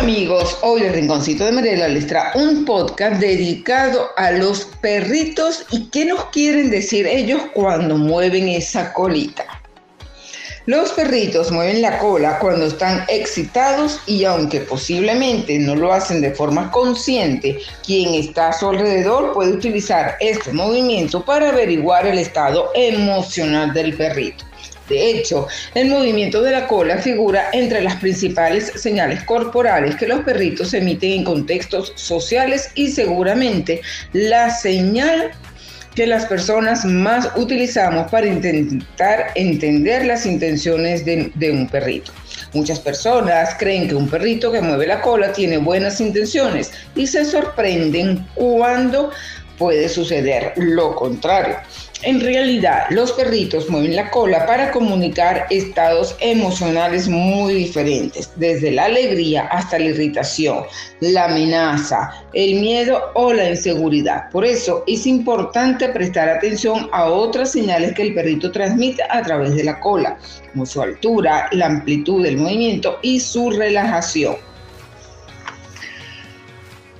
amigos, hoy el Rinconcito de Mariela les trae un podcast dedicado a los perritos y qué nos quieren decir ellos cuando mueven esa colita. Los perritos mueven la cola cuando están excitados y aunque posiblemente no lo hacen de forma consciente, quien está a su alrededor puede utilizar este movimiento para averiguar el estado emocional del perrito. De hecho, el movimiento de la cola figura entre las principales señales corporales que los perritos emiten en contextos sociales y seguramente la señal que las personas más utilizamos para intentar entender las intenciones de, de, un perrito. Muchas personas creen que un perrito que mueve la cola tiene buenas intenciones y se sorprenden cuando puede suceder lo contrario. En realidad, los perritos mueven la cola para comunicar estados emocionales muy diferentes, desde la alegría hasta la irritación, la amenaza, el miedo o la inseguridad. Por eso es importante prestar atención a otras señales que el perrito transmite a través de la cola, como su altura, la amplitud del movimiento y su relajación.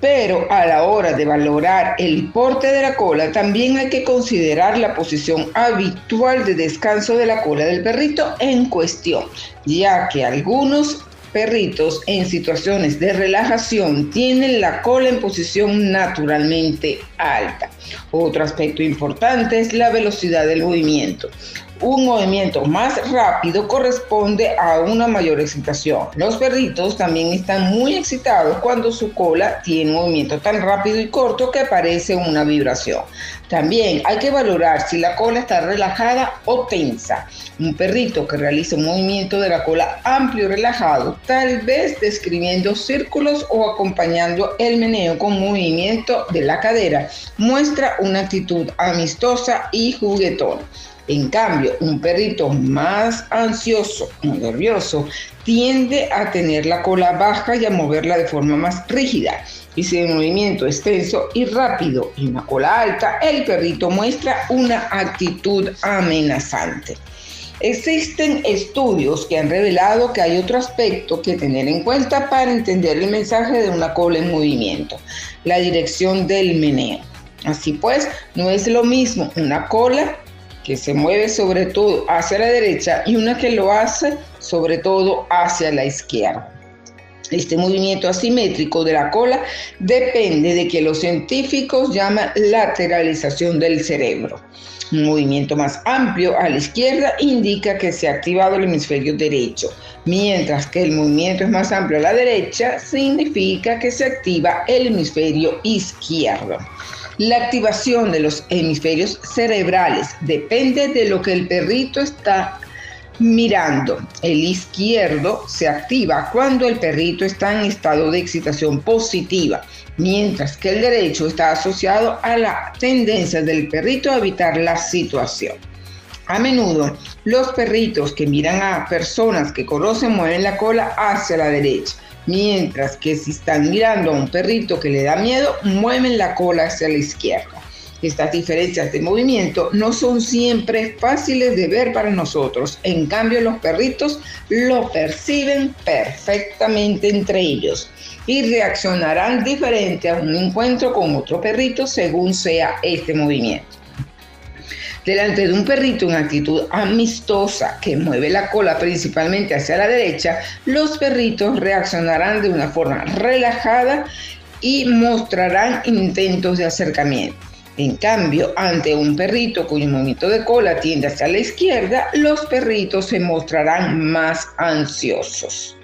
Pero a la hora de valorar el porte de la cola, también hay que considerar la posición habitual de descanso de la cola del perrito en cuestión, ya que algunos perritos en situaciones de relajación tienen la cola en posición naturalmente alta. Otro aspecto importante es la velocidad del movimiento un movimiento más rápido corresponde a una mayor excitación. Los perritos también están muy excitados cuando su cola tiene un movimiento tan rápido y corto que parece una vibración. También hay que valorar si la cola está relajada o tensa. Un perrito que realiza un movimiento de la cola amplio y relajado, tal vez describiendo círculos o acompañando el meneo con movimiento de la cadera, muestra una actitud amistosa y juguetona. En cambio, un perrito más ansioso o nervioso tiende a tener la cola baja y a moverla de forma más rígida. Y si el movimiento es tenso y rápido y una cola alta, el perrito muestra una actitud amenazante. Existen estudios que han revelado que hay otro aspecto que tener en cuenta para entender el mensaje de una cola en movimiento, la dirección del meneo. Así pues, no es lo mismo una cola que se mueve sobre todo hacia la derecha y una que lo hace sobre todo hacia la izquierda. Este movimiento asimétrico de la cola depende de que los científicos llaman lateralización del cerebro. Un movimiento más amplio a la izquierda indica que se ha activado el hemisferio derecho, mientras que el movimiento es más amplio a la derecha significa que se activa el hemisferio izquierdo. La activación de los hemisferios cerebrales depende de lo que el perrito está mirando. El izquierdo se activa cuando el perrito está en estado de excitación positiva, mientras que el derecho está asociado a la tendencia del perrito a evitar la situación. A menudo, los perritos que miran a personas que conocen mueven la cola hacia la derecha mientras que si están mirando a un perrito que le da miedo, mueven la cola hacia la izquierda. Estas diferencias de movimiento no son siempre fáciles de ver para nosotros, en cambio los perritos lo perciben perfectamente entre ellos y reaccionarán diferente a un encuentro con otro perrito según sea este movimiento. Delante de un perrito en actitud amistosa que mueve la cola principalmente hacia la derecha, los perritos reaccionarán de una forma relajada y mostrarán intentos de acercamiento. En cambio, ante un perrito cuyo movimiento de cola tiende hacia la izquierda, los perritos se mostrarán más ansiosos.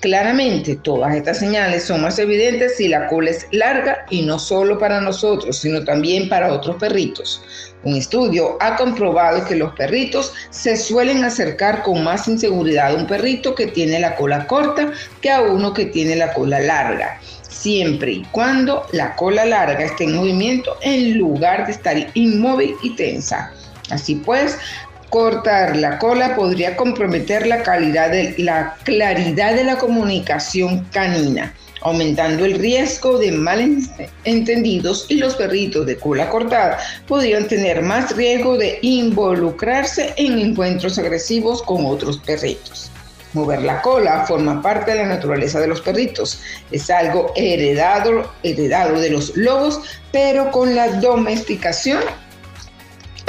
Claramente, todas estas señales son más evidentes si la cola es larga y no solo para nosotros, sino también para otros perritos. Un estudio ha comprobado que los perritos se suelen acercar con más inseguridad a un perrito que tiene la cola corta que a uno que tiene la cola larga, siempre y cuando la cola larga esté en movimiento en lugar de estar inmóvil y tensa. Así pues, cortar la cola podría comprometer la calidad de la claridad de la comunicación canina aumentando el riesgo de malentendidos y los perritos de cola cortada podrían tener más riesgo de involucrarse en encuentros agresivos con otros perritos. Mover la cola forma parte de la naturaleza de los perritos. Es algo heredado, heredado de los lobos, pero con la domesticación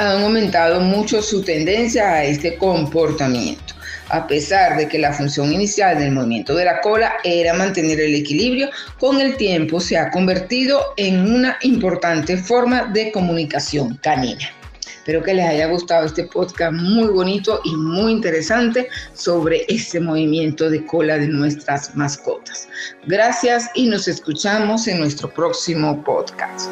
han aumentado mucho su tendencia a este comportamiento. A pesar de que la función inicial del movimiento de la cola era mantener el equilibrio, con el tiempo se ha convertido en una importante forma de comunicación canina. Espero que les haya gustado este podcast muy bonito y muy interesante sobre ese movimiento de cola de nuestras mascotas. Gracias y nos escuchamos en nuestro próximo podcast.